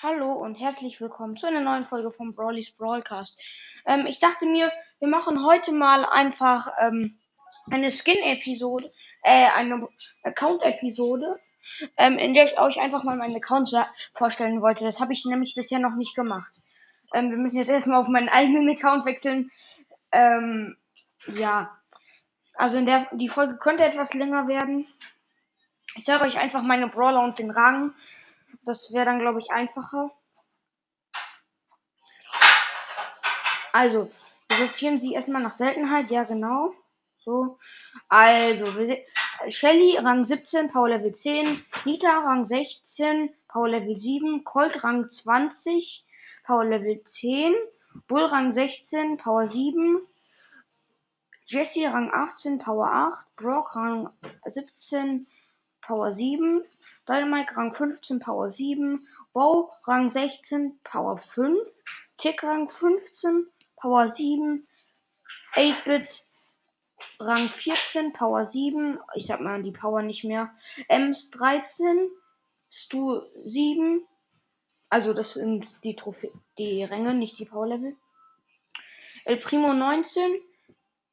Hallo und herzlich willkommen zu einer neuen Folge vom Brawlys Brawlcast. Ähm, ich dachte mir, wir machen heute mal einfach ähm, eine Skin-Episode, äh, eine Account-Episode, ähm, in der ich euch einfach mal meinen Account vorstellen wollte. Das habe ich nämlich bisher noch nicht gemacht. Ähm, wir müssen jetzt erstmal auf meinen eigenen Account wechseln. Ähm, ja, also in der die Folge könnte etwas länger werden. Ich sage euch einfach meine Brawler und den Rang. Das wäre dann, glaube ich, einfacher. Also, sortieren sie erstmal nach Seltenheit. Ja, genau. So. Also, Shelly Rang 17, Power Level 10. Nita Rang 16, Power Level 7. Colt Rang 20, Power Level 10. Bull Rang 16, Power 7. Jesse Rang 18, Power 8. Brock Rang 17, Power 7. Dynamite Rang 15, Power 7. Bow Rang 16, Power 5. Tick Rang 15, Power 7. 8-Bit Rang 14, Power 7. Ich sag mal die Power nicht mehr. Ems 13. Stu 7. Also das sind die Trophä die Ränge, nicht die Power Level. El Primo 19.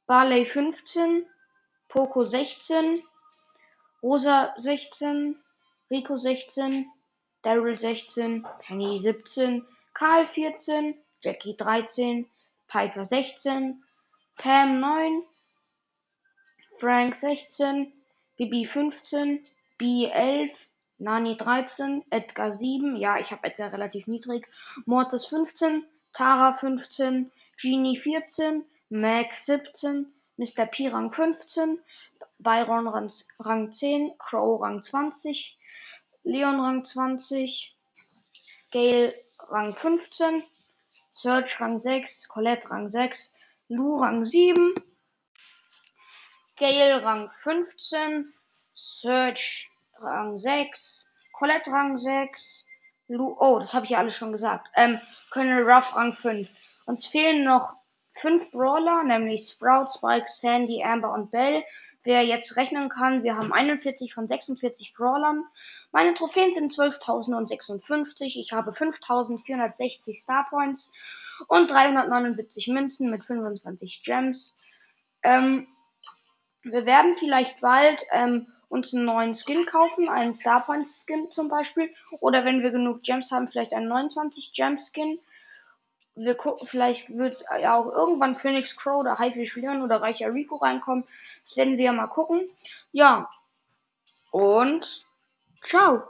Barley 15. Poco 16. Rosa 16, Rico 16, Daryl 16, Penny 17, Karl 14, Jackie 13, Piper 16, Pam 9, Frank 16, Bibi 15, B 11, Nani 13, Edgar 7, ja, ich habe Edgar relativ niedrig, Mortis 15, Tara 15, Genie 14, Max 17, Mr. P Rang 15, Byron Rang, Rang 10, Crow Rang 20, Leon Rang 20, Gale Rang 15, Search Rang 6, Colette Rang 6, Lou Rang 7, Gale Rang 15, Search Rang 6, Colette Rang 6, Lou, oh, das habe ich ja alles schon gesagt. Ähm, Colonel Ruff Rang 5. Uns fehlen noch fünf Brawler, nämlich Sprout, Spike, Sandy, Amber und Bell. Wer jetzt rechnen kann, wir haben 41 von 46 Brawlern. Meine Trophäen sind 12.056. Ich habe 5.460 Star Points und 379 Münzen mit 25 Gems. Ähm, wir werden vielleicht bald ähm, uns einen neuen Skin kaufen, einen Star Points Skin zum Beispiel. Oder wenn wir genug Gems haben, vielleicht einen 29 Gem Skin wir gucken, vielleicht wird ja auch irgendwann Phoenix Crow oder Haifisch Leon oder Reicher Rico reinkommen. Das werden wir mal gucken. Ja. Und ciao.